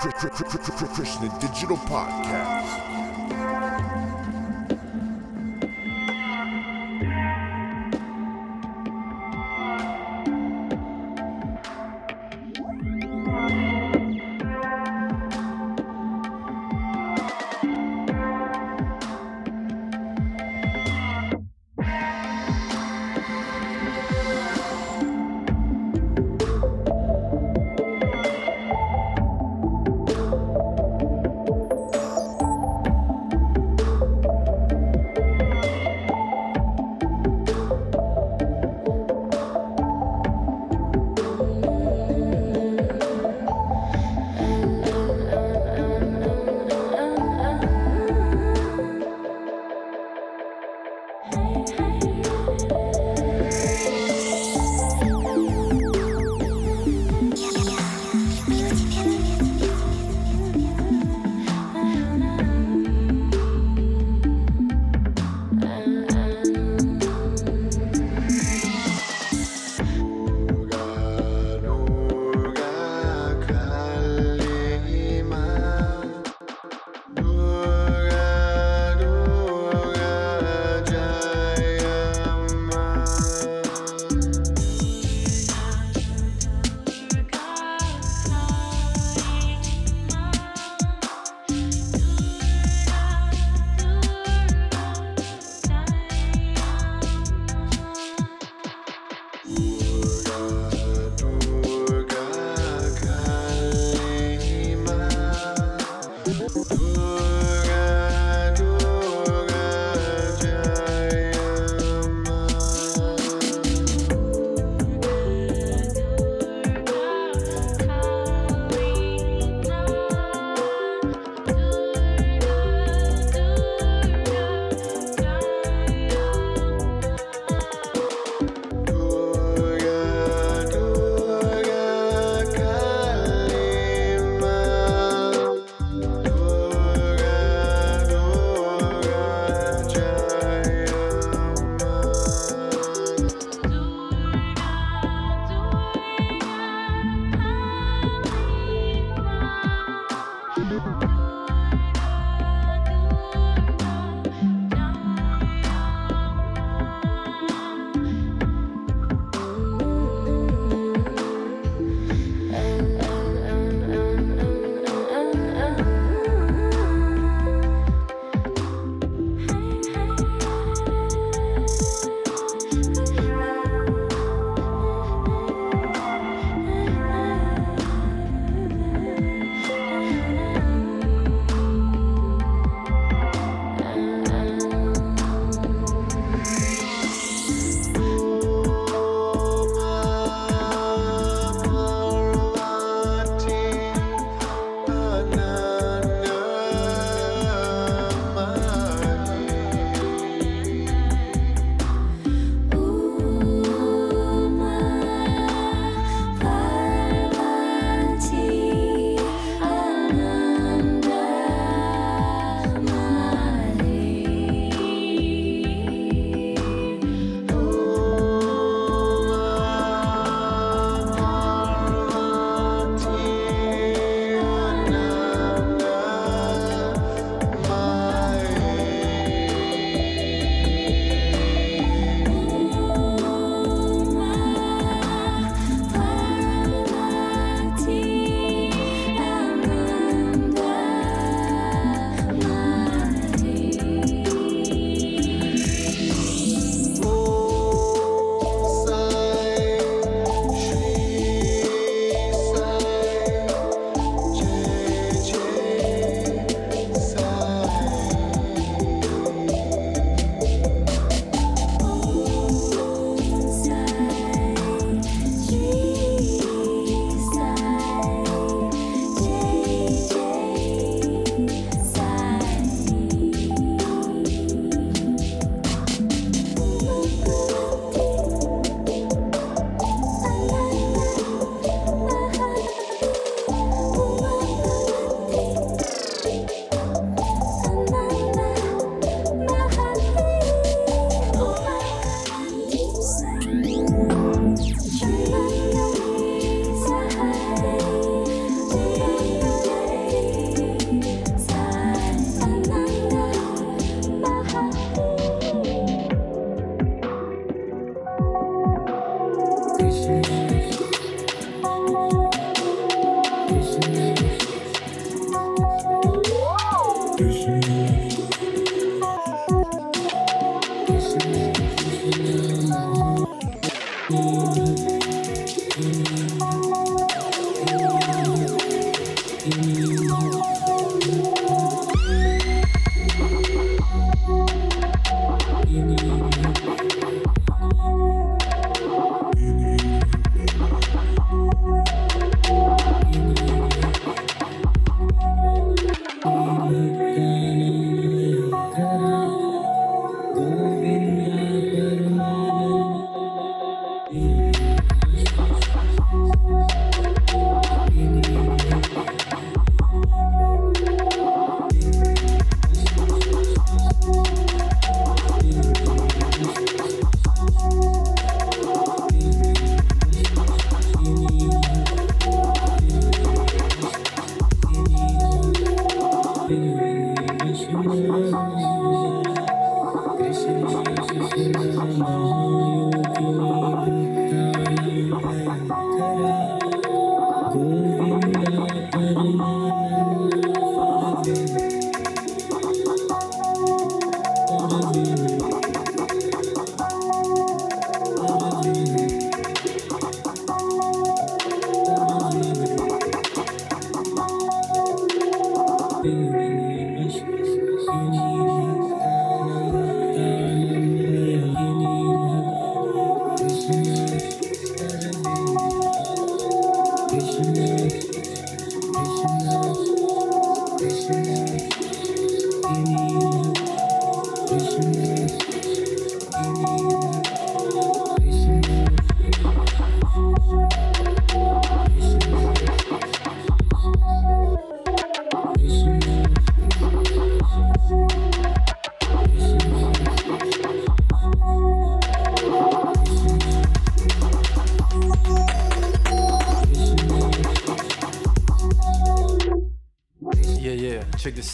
Christian Digital Podcast.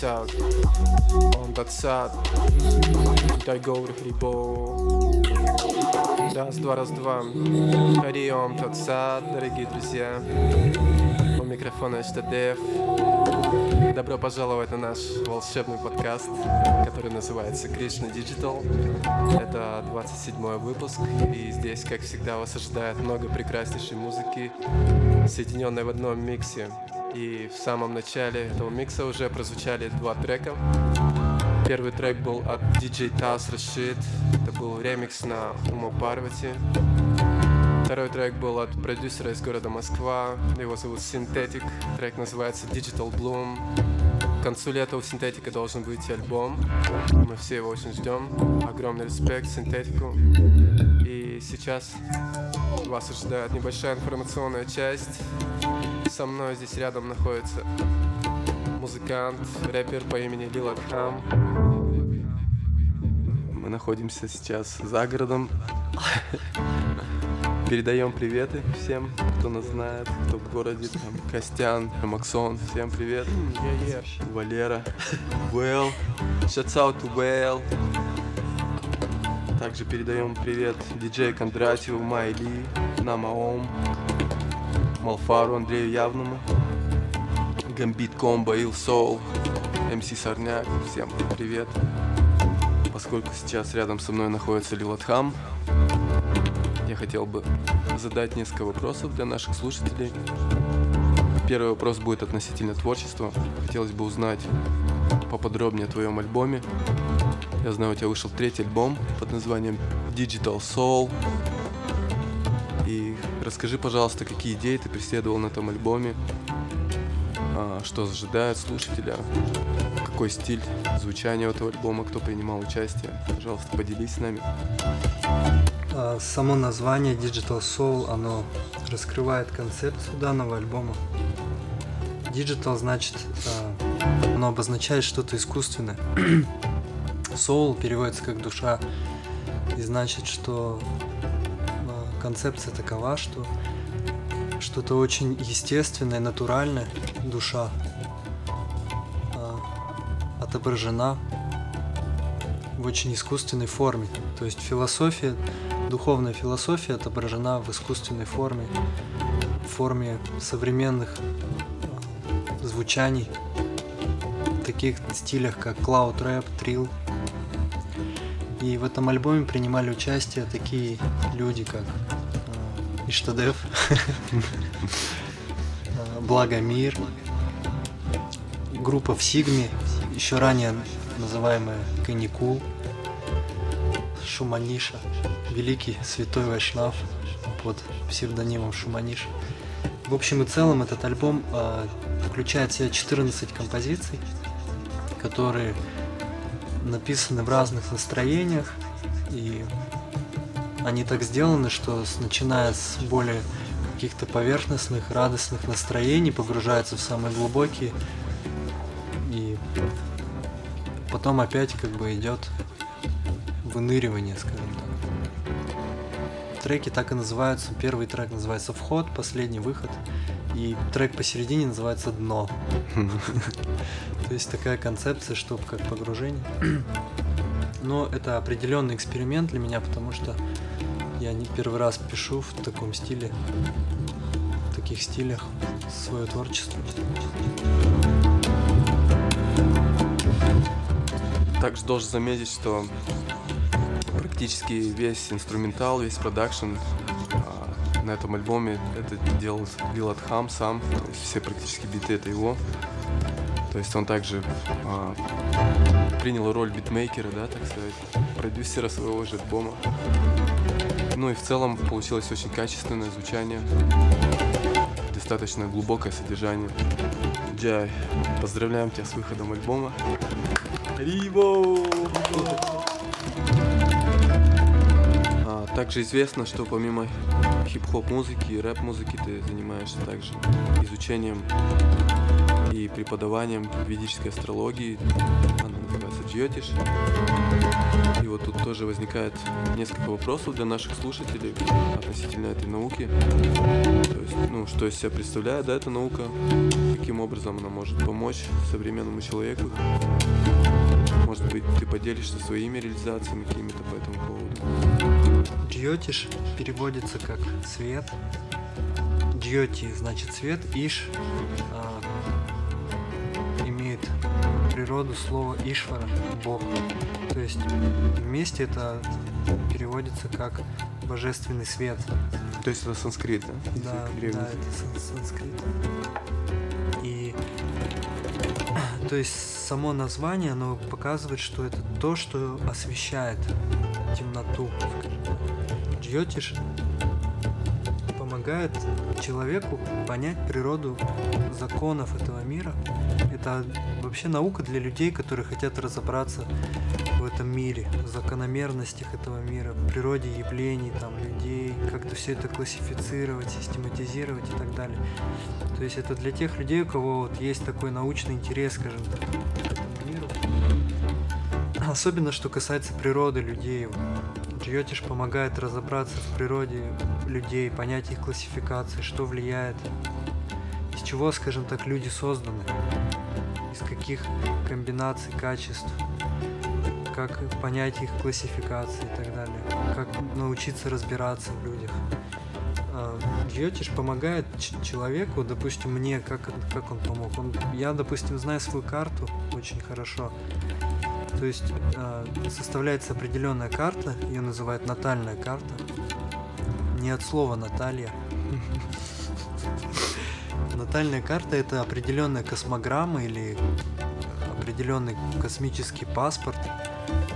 This out. On that side. Дайгоур Хрибо. Раз, два, раз, два. Хариом тот сад, дорогие друзья. У микрофона Штадев. Добро пожаловать на наш волшебный подкаст, который называется Кришна Digital. Это 27 выпуск, и здесь, как всегда, вас ожидает много прекраснейшей музыки, соединенной в одном миксе. И в самом начале этого микса уже прозвучали два трека. Первый трек был от DJ Taz Rashid. Это был ремикс на Умо Парвати. Второй трек был от продюсера из города Москва. Его зовут Synthetic. Трек называется Digital Bloom. К концу лета у Синтетика должен выйти альбом. Мы все его очень ждем. Огромный респект Синтетику. И сейчас вас ожидает небольшая информационная часть. Со мной здесь рядом находится музыкант, рэпер по имени Лил Адхам. Мы находимся сейчас за городом. Передаем приветы всем, кто нас знает, кто в городе. Там, Костян, Максон, всем привет. Yeah, yeah. Валера, Вэлл, shouts out to Вэлл. Также передаем привет диджею Кондратьеву, Майли, Намаом, Малфару, Андрею Явному, Гамбит Комбо, Ил Соул, МС Сорняк, всем привет. Поскольку сейчас рядом со мной находится Лилатхам, я хотел бы задать несколько вопросов для наших слушателей. Первый вопрос будет относительно творчества. Хотелось бы узнать поподробнее о твоем альбоме. Я знаю, у тебя вышел третий альбом под названием Digital Soul. Расскажи, пожалуйста, какие идеи ты преследовал на этом альбоме, а, что ожидает слушателя, какой стиль звучания этого альбома, кто принимал участие. Пожалуйста, поделись с нами. А, само название Digital Soul, оно раскрывает концепцию данного альбома. Digital значит, а, оно обозначает что-то искусственное. Soul переводится как душа и значит, что концепция такова, что что-то очень естественное, натуральное, душа э, отображена в очень искусственной форме. То есть философия, духовная философия отображена в искусственной форме, в форме современных э, звучаний, таких стилях, как cloud рэп, трил. И в этом альбоме принимали участие такие люди, как Иштадев, Благомир, группа в Сигме, еще ранее называемая Каникул, Шуманиша, великий святой Вайшнав под псевдонимом Шуманиша. В общем и целом этот альбом э, включает в себя 14 композиций, которые написаны в разных настроениях, и они так сделаны, что начиная с более каких-то поверхностных, радостных настроений погружаются в самые глубокие, и потом опять как бы идет выныривание, скажем так. Треки так и называются. Первый трек называется «Вход», последний «Выход», и трек посередине называется «Дно». То есть такая концепция, что как погружение. Но это определенный эксперимент для меня, потому что я не первый раз пишу в таком стиле, в таких стилях свое творчество. Также должен заметить, что практически весь инструментал, весь продакшн а, на этом альбоме это делал Вилат Хам сам, то есть все практически биты это его. То есть он также а, принял роль битмейкера, да, так сказать, продюсера своего же альбома. Ну и в целом получилось очень качественное звучание, достаточно глубокое содержание. Джай, поздравляем тебя с выходом альбома. Риво! А, также известно, что помимо хип-хоп музыки и рэп-музыки ты занимаешься также изучением и преподаванием ведической астрологии. Джьотиш. И вот тут тоже возникает несколько вопросов для наших слушателей относительно этой науки. То есть, ну, что из себя представляет, да, эта наука, каким образом она может помочь современному человеку. Может быть, ты поделишься своими реализациями какими-то по этому поводу. Джьотиш переводится как свет. Джьоти значит свет, Иш природу слова Ишвара, Бог. То есть вместе это переводится как божественный свет. То есть это санскрит, да? Да, древний. да, это сан- санскрит. И то есть само название, оно показывает, что это то, что освещает темноту. Джьотиш помогает человеку понять природу законов этого мира. Это вообще наука для людей, которые хотят разобраться в этом мире, в закономерностях этого мира, в природе явлений, там, людей, как-то все это классифицировать, систематизировать и так далее. То есть это для тех людей, у кого вот есть такой научный интерес, скажем так, к этому миру. Особенно, что касается природы людей. Джиотиш помогает разобраться в природе людей, понять их классификации, что влияет, из чего, скажем так, люди созданы, из каких комбинаций качеств, как понять их классификации и так далее, как научиться разбираться в людях. А, Джиотиш помогает человеку, допустим, мне, как, как он помог. Он, я, допустим, знаю свою карту очень хорошо. То есть э, составляется определенная карта, ее называют натальная карта. Не от слова Наталья. Натальная карта это определенная космограмма или определенный космический паспорт,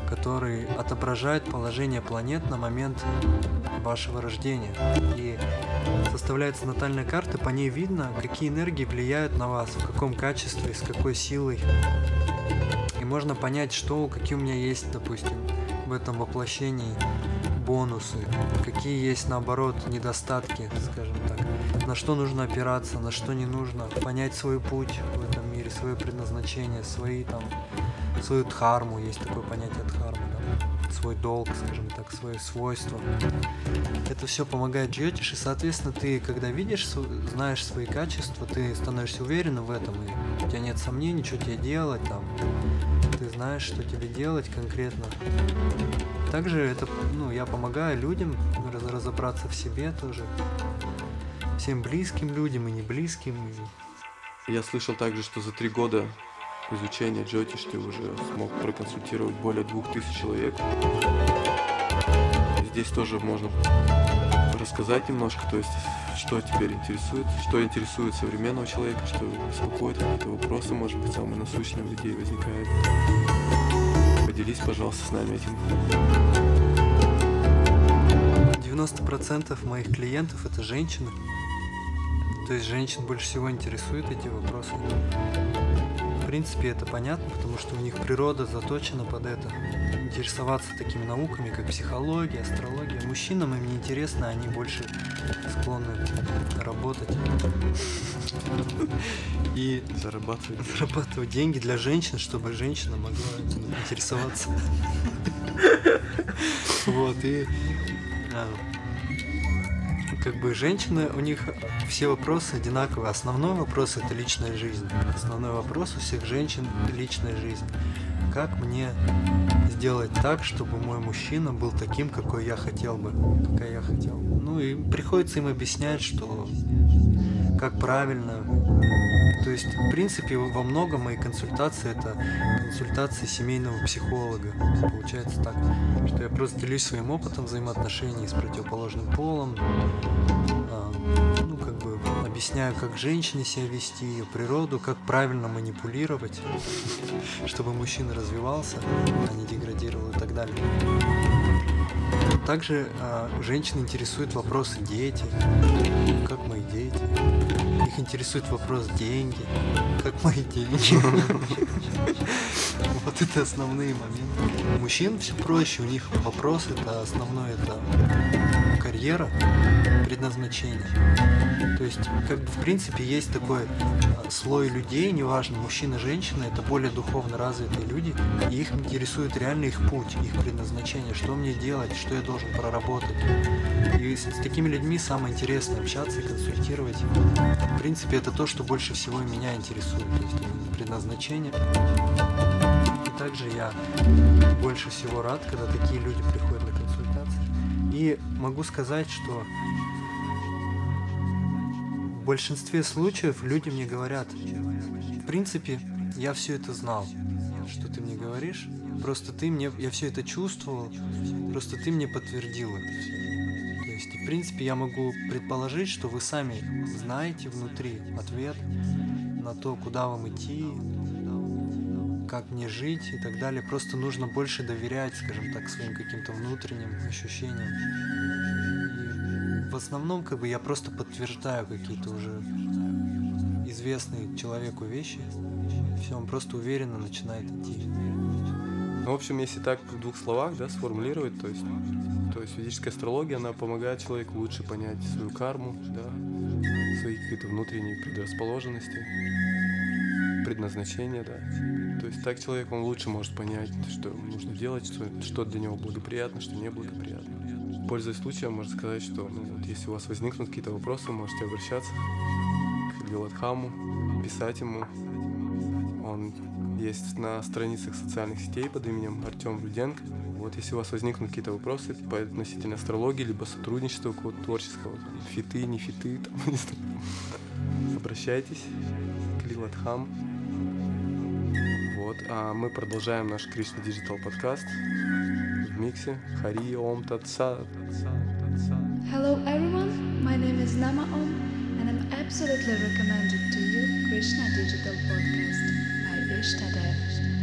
который отображает положение планет на момент вашего рождения. И составляется натальная карта, по ней видно, какие энергии влияют на вас, в каком качестве, с какой силой. И можно понять, что, какие у меня есть, допустим, в этом воплощении бонусы, какие есть, наоборот, недостатки, скажем так, на что нужно опираться, на что не нужно, понять свой путь в этом мире, свое предназначение, свои там, свою дхарму, есть такое понятие дхармы, да, свой долг, скажем так, свои свойства. Это все помогает джьотиш, и, соответственно, ты, когда видишь, знаешь свои качества, ты становишься уверенным в этом, и у тебя нет сомнений, что тебе делать, там, знаешь, что тебе делать конкретно. Также это, ну, я помогаю людям раз- разобраться в себе тоже, всем близким людям и не близким. Я слышал также, что за три года изучения Джотиш ты уже смог проконсультировать более двух тысяч человек. Здесь тоже можно рассказать немножко, то есть что теперь интересует, что интересует современного человека, что беспокоит, какие-то вопросы, может быть, самые насущные у людей возникают. Поделись, пожалуйста, с нами этим. 90% моих клиентов это женщины. То есть женщин больше всего интересуют эти вопросы. В принципе, это понятно, потому что у них природа заточена под это. Интересоваться такими науками, как психология, астрология. Мужчинам им не интересно, они больше склонны работать и Зарабатывать. зарабатывать деньги для женщин, чтобы женщина могла интересоваться. Вот, и а, как бы женщины, у них все вопросы одинаковые. Основной вопрос это личная жизнь. Основной вопрос у всех женщин личная жизнь. Как мне сделать так, чтобы мой мужчина был таким, какой я хотел бы, какая я хотел. Ну и приходится им объяснять, что как правильно. То есть, в принципе, во многом мои консультации это консультации семейного психолога. Получается так, что я просто делюсь своим опытом взаимоотношений с противоположным полом, а, ну, как бы объясняю, как женщине себя вести, ее природу, как правильно манипулировать, чтобы мужчина развивался, а не деградировал и так далее. Также а, женщин интересуют вопросы дети, как мои дети. Их интересует вопрос деньги, как мои деньги. Вот это основные моменты. У мужчин все проще, у них вопрос это основной, это карьера, предназначение. То есть, как бы в принципе есть такой а, слой людей, неважно, мужчина, женщина, это более духовно развитые люди, и их интересует реально их путь, их предназначение, что мне делать, что я должен проработать. И с, с такими людьми самое интересное общаться и консультировать. В принципе, это то, что больше всего меня интересует, то есть предназначение. И также я больше всего рад, когда такие люди приходят. И могу сказать, что в большинстве случаев люди мне говорят, в принципе, я все это знал, что ты мне говоришь, просто ты мне, я все это чувствовал, просто ты мне подтвердил это все. То есть, в принципе, я могу предположить, что вы сами знаете внутри ответ на то, куда вам идти, как мне жить и так далее. Просто нужно больше доверять, скажем так, своим каким-то внутренним ощущениям. И в основном, как бы, я просто подтверждаю какие-то уже известные человеку вещи. Все, он просто уверенно начинает идти. Ну, в общем, если так в двух словах, да, сформулировать, то есть, то есть физическая астрология, она помогает человеку лучше понять свою карму, да, свои какие-то внутренние предрасположенности, предназначение, да. То есть так человек, он лучше может понять, что нужно делать, что, что для него благоприятно, что неблагоприятно. Пользуясь случаем, можно сказать, что ну, вот, если у вас возникнут какие-то вопросы, можете обращаться к Геладхаму, писать ему. Он есть на страницах социальных сетей под именем Артем Руденко. Вот если у вас возникнут какие-то вопросы по относительно астрологии, либо сотрудничества какого-то творческого, фиты, не фиты, там, не знаю, обращайтесь к Лиладхам. Вот, а мы продолжаем наш Кришна Digital подкаст в миксе Хари Ом Татса. Hello everyone, my name is Nama Om and I'm absolutely recommended to you Krishna Digital Podcast by Ishtadev.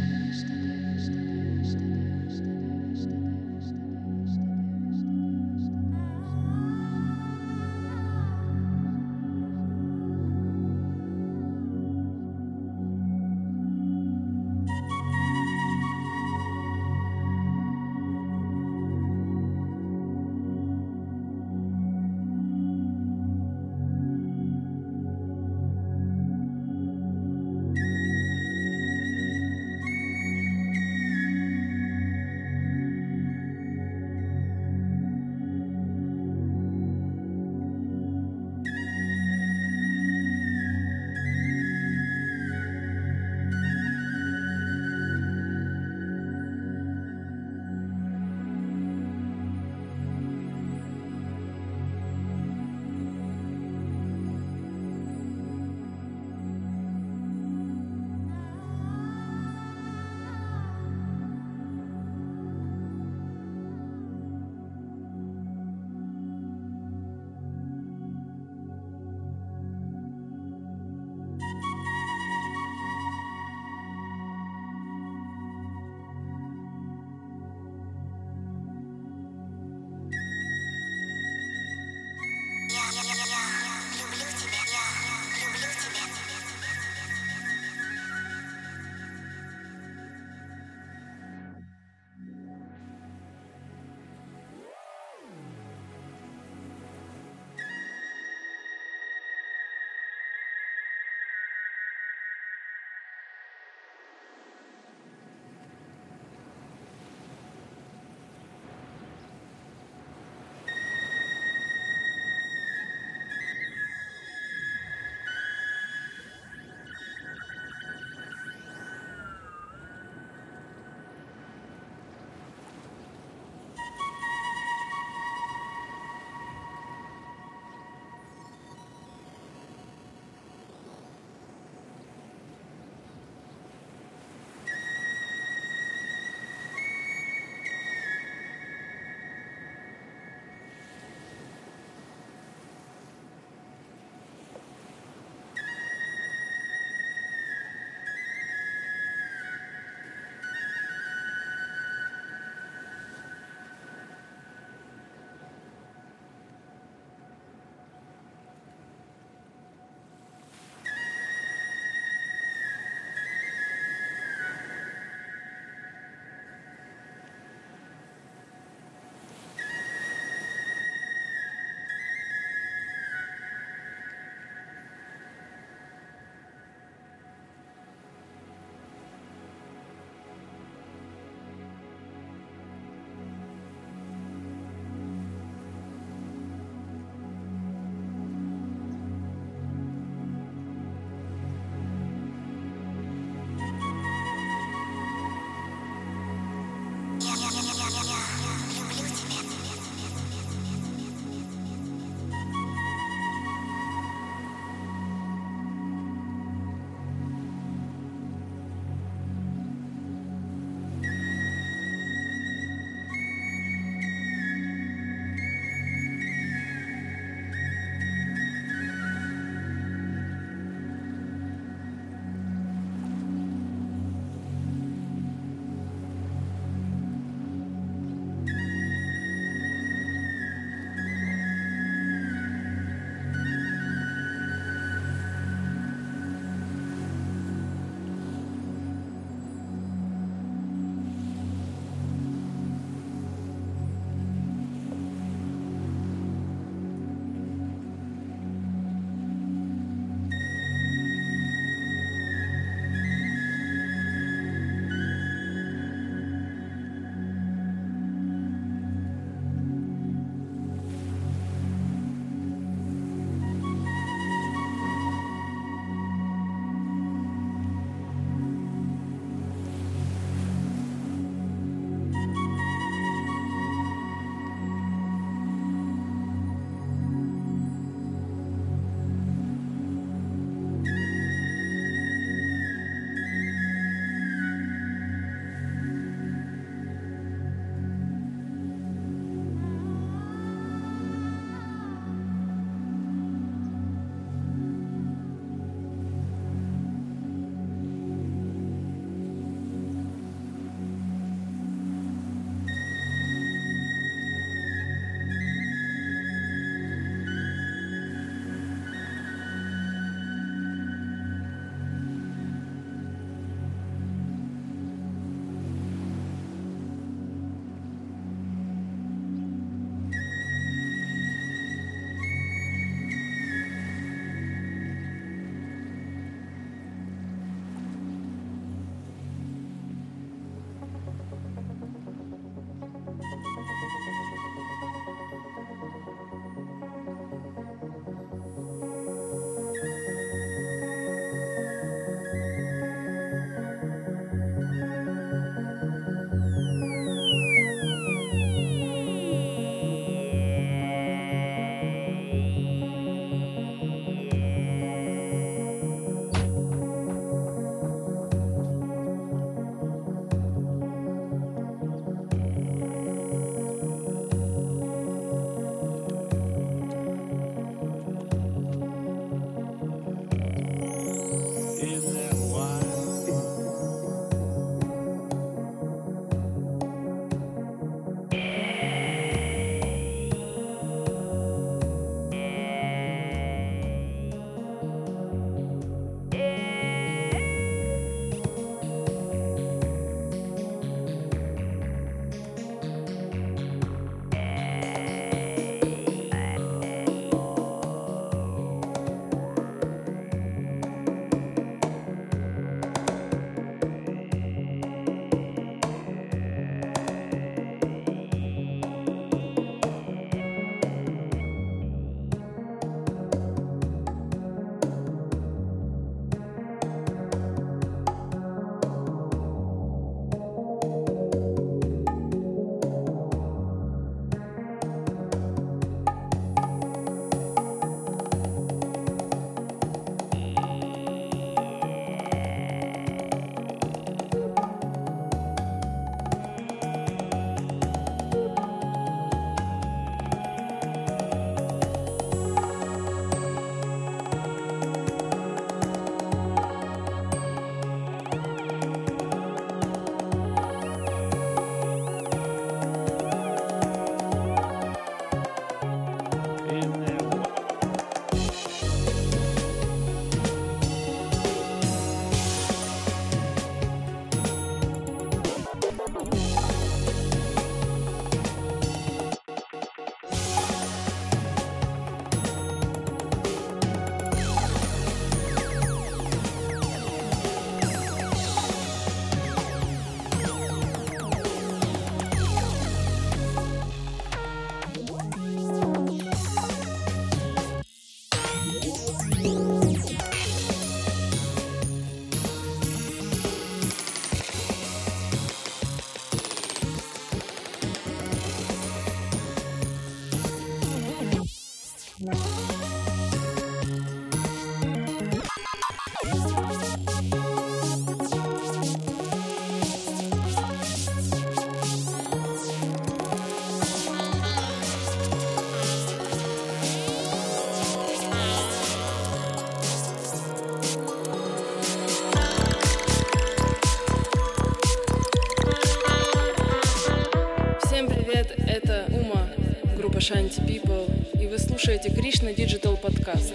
Ashanti People, и вы слушаете Кришна Digital Podcast.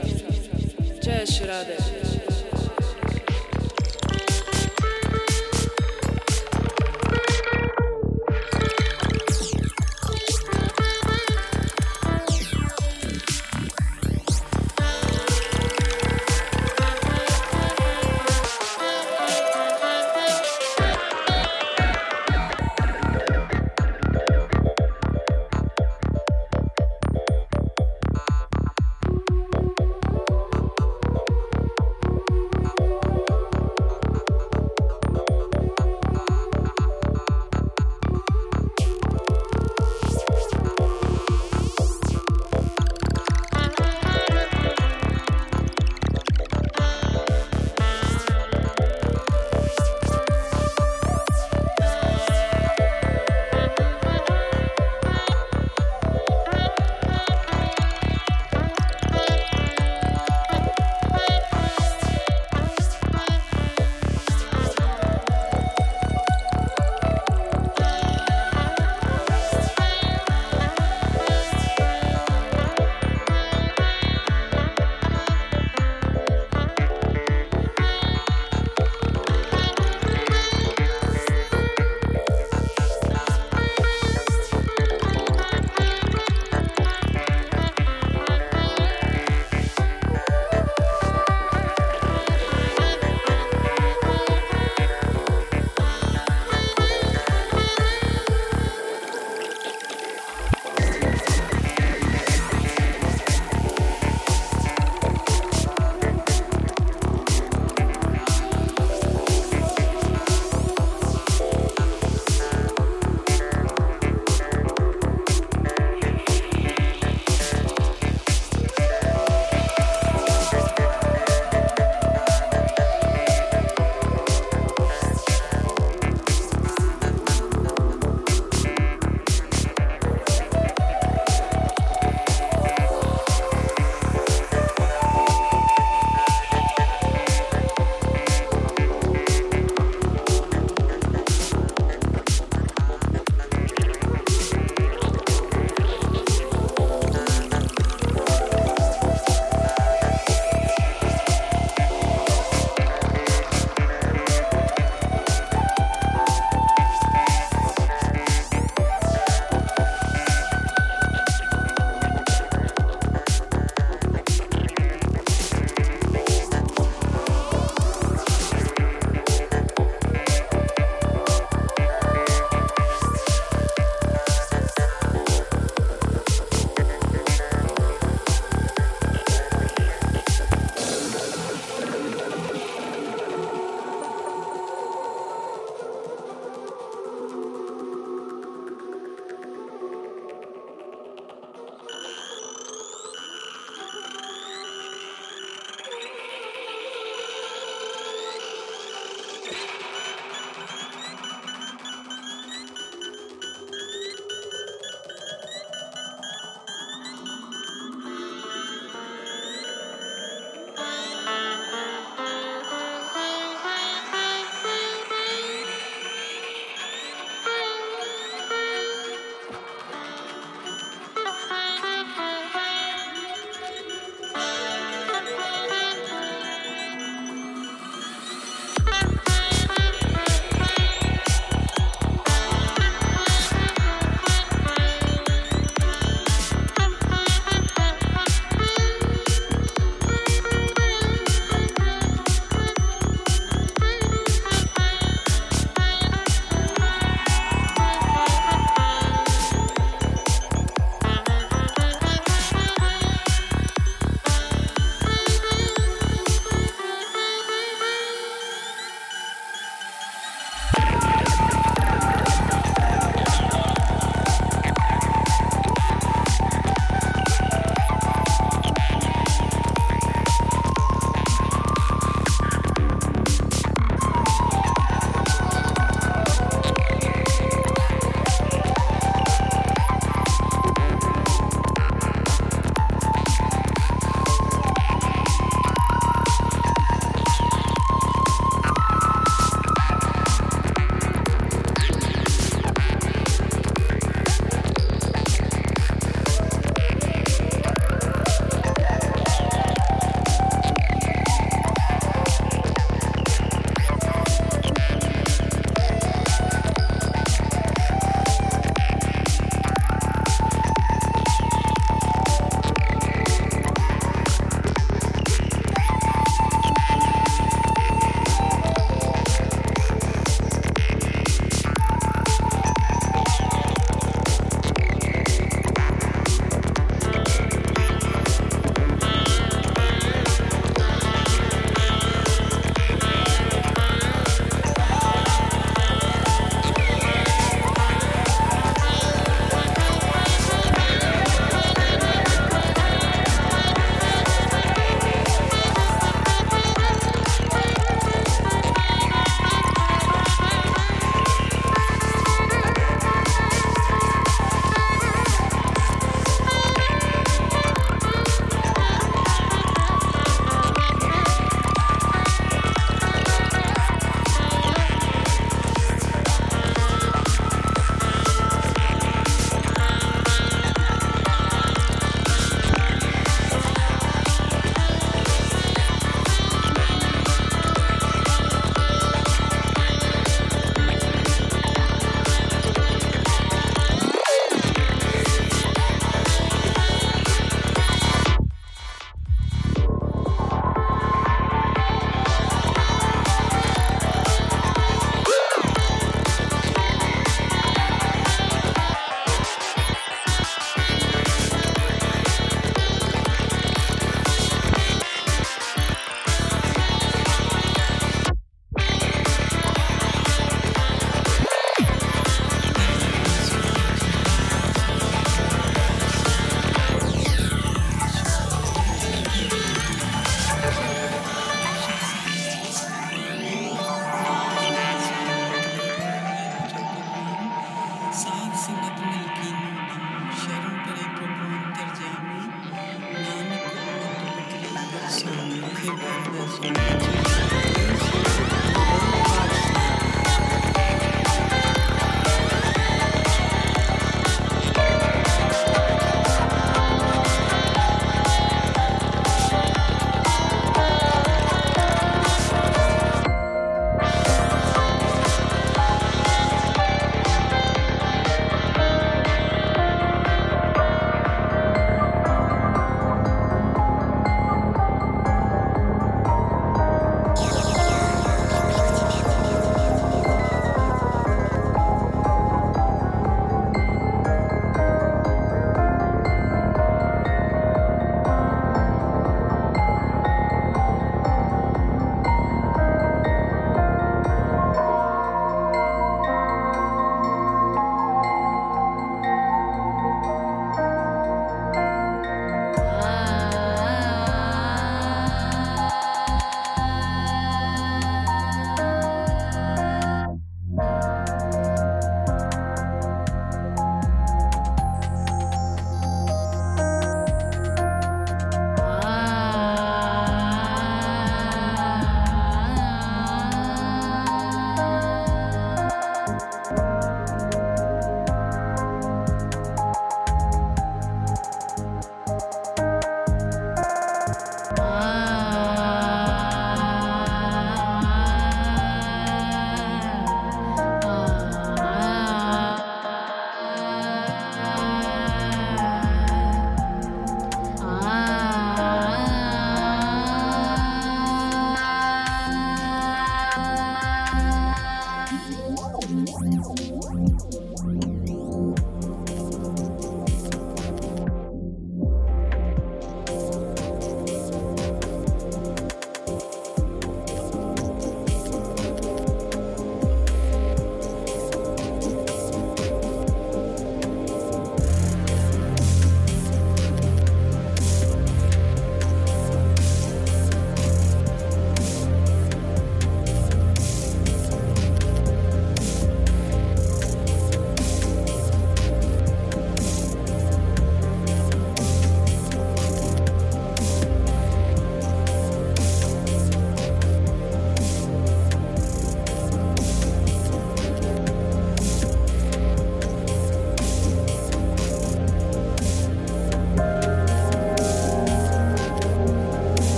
Джая Ширады.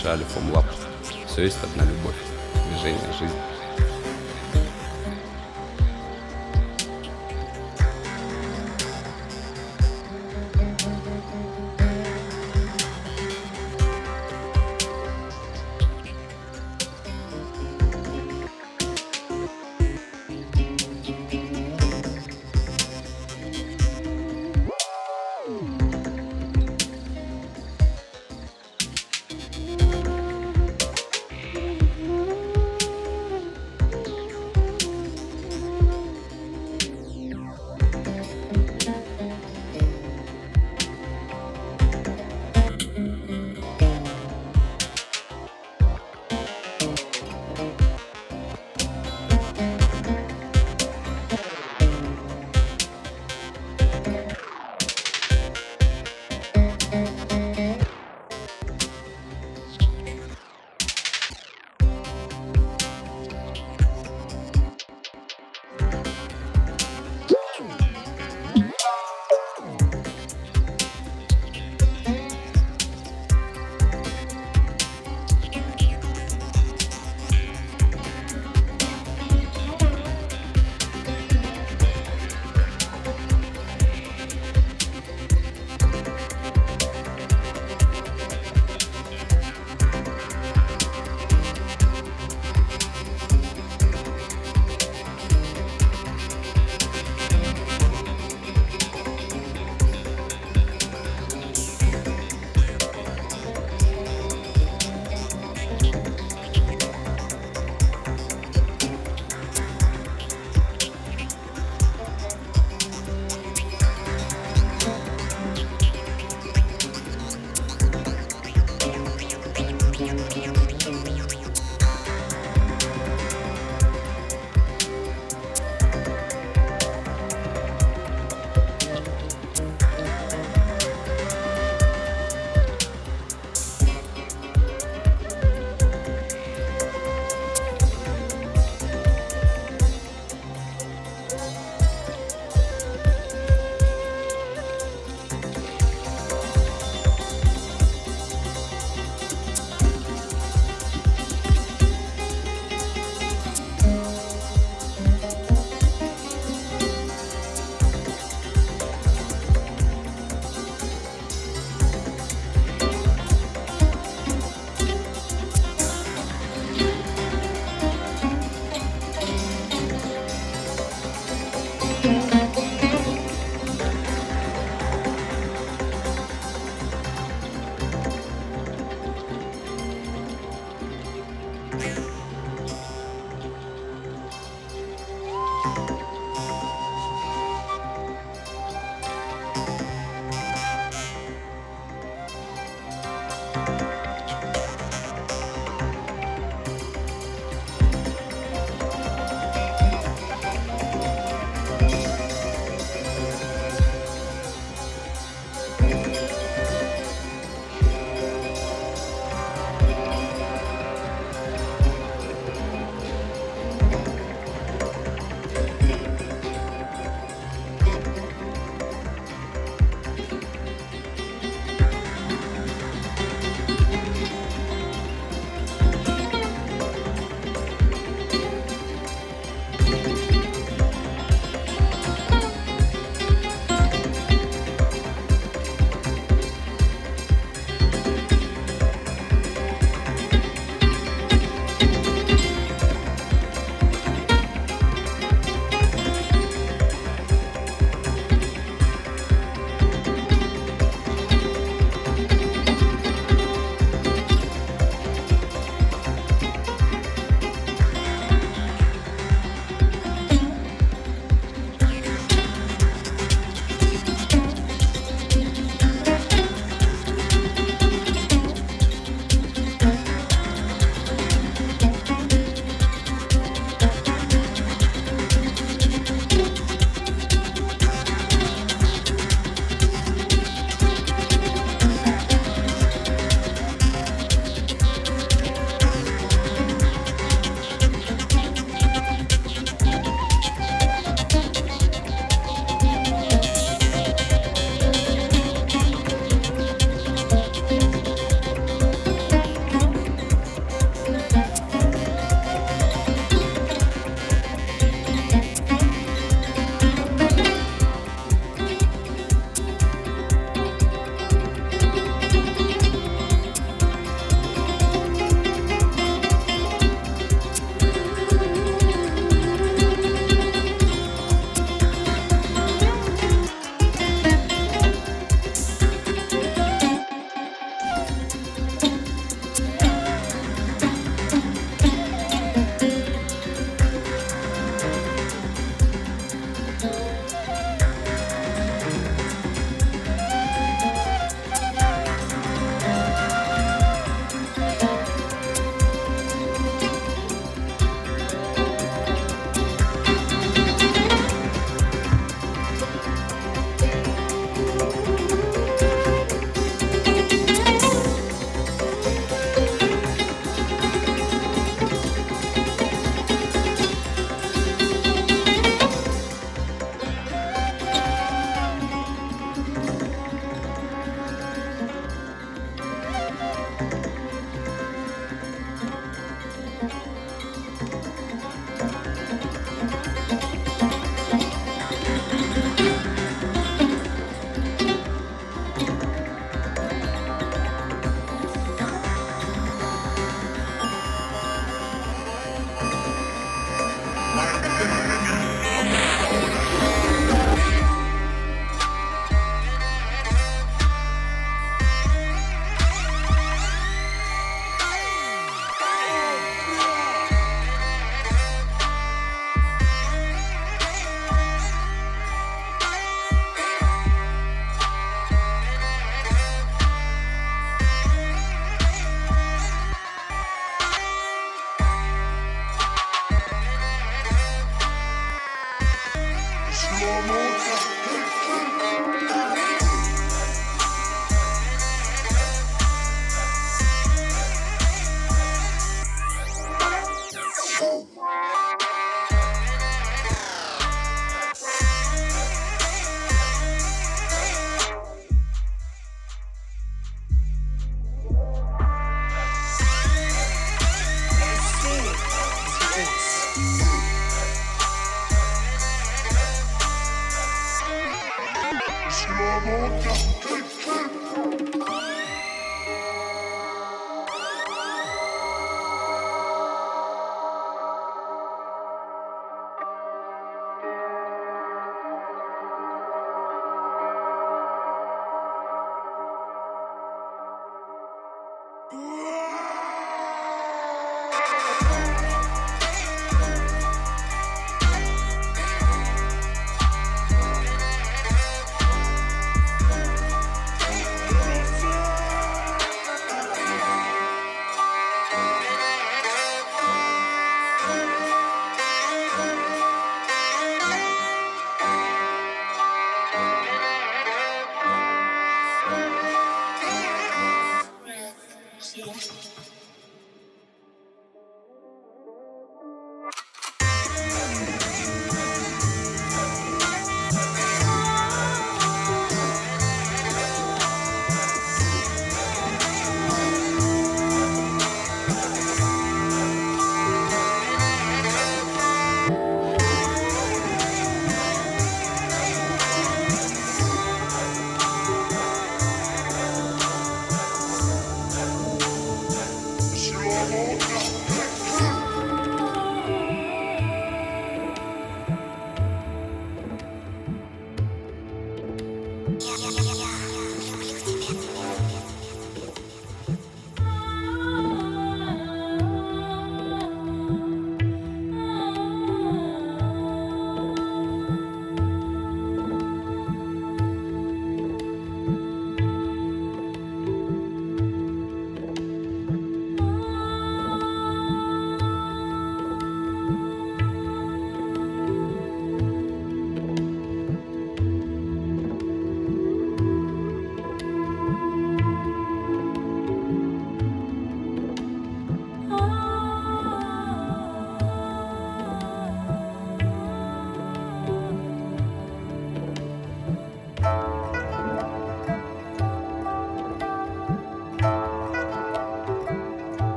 Слушай Алифом Лаб. Все есть одна